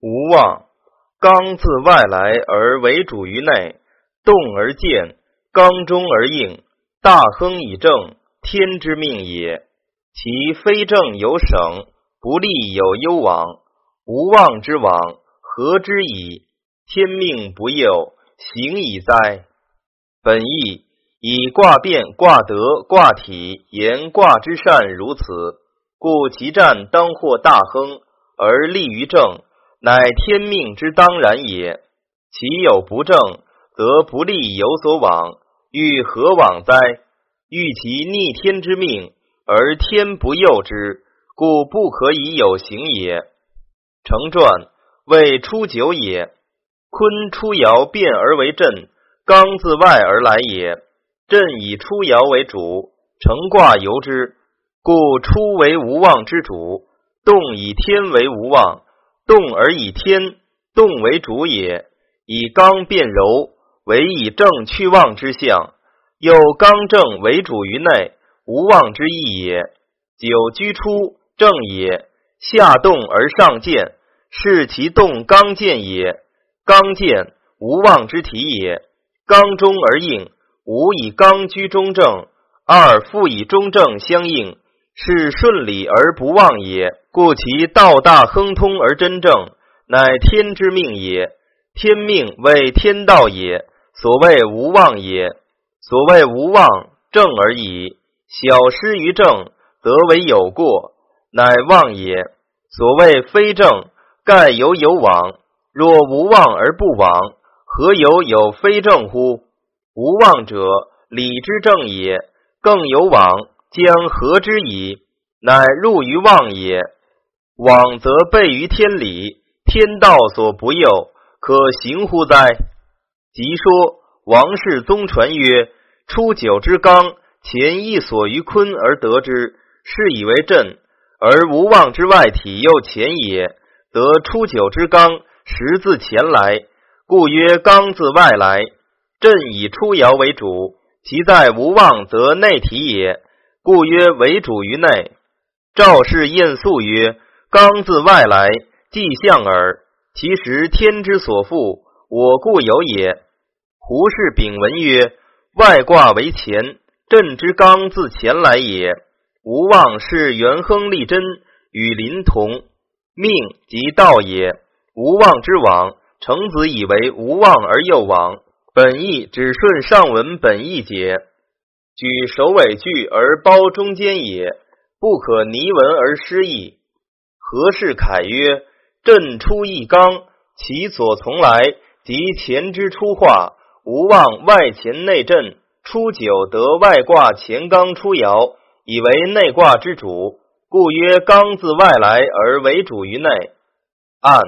无妄，刚自外来而为主于内，动而健，刚中而应，大亨以正，天之命也。其非正有省，不利有攸往。无妄之往，何之矣？天命不佑，行矣哉！本意以卦变、卦德、卦体言卦之善，如此，故其战当获大亨而利于正。乃天命之当然也。其有不正，则不利有所往，欲何往哉？欲其逆天之命，而天不佑之，故不可以有行也。成传谓初九也。坤出爻变而为震，刚自外而来也。震以出爻为主，成卦由之，故出为无妄之主，动以天为无妄。动而以天，动为主也。以刚变柔，为以正去妄之象。又刚正为主于内，无妄之意也。久居出，正也。下动而上见，是其动刚健也。刚健，无妄之体也。刚中而应，吾以刚居中正，二复以中正相应，是顺理而不忘也。故其道大亨通而真正，乃天之命也。天命为天道也。所谓无妄也。所谓无妄，正而已。小失于正，则为有过，乃妄也。所谓非正，盖有有往。若无妄而不往，何有有非正乎？无妄者，理之正也。更有往，将何之矣？乃入于妄也。往则悖于天理，天道所不佑，可行乎哉？即说王室宗传曰：初九之刚，前一所于坤而得之，是以为震；而无妄之外体又前也，得初九之刚，实自前来，故曰刚自外来。震以出爻为主，其在无妄则内体也，故曰为主于内。赵氏晏素曰。刚自外来，即象耳。其实天之所复，我故有也。胡氏丙文曰：外卦为乾，震之刚自前来也。无妄是元亨利贞，与临同，命即道也。无妄之往，成子以为无妄而又往，本意只顺上文本意解，举首尾句而包中间也，不可泥文而失义。何氏凯曰：“朕出一刚，其所从来，即前之出化，无望外乾内震。初九得外卦乾刚出爻，以为内卦之主，故曰刚自外来而为主于内。按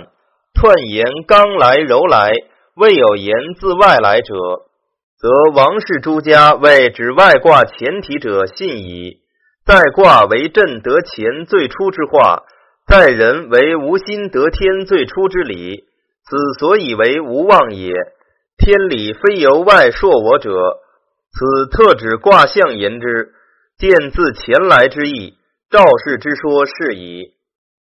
彖言刚来柔来，未有言自外来者，则王氏诸家谓指外卦前提者信矣。在卦为震得乾最初之化。”在人为无心得天最初之理，此所以为无妄也。天理非由外说我者，此特指卦象言之，见自前来之意。赵氏之说是矣。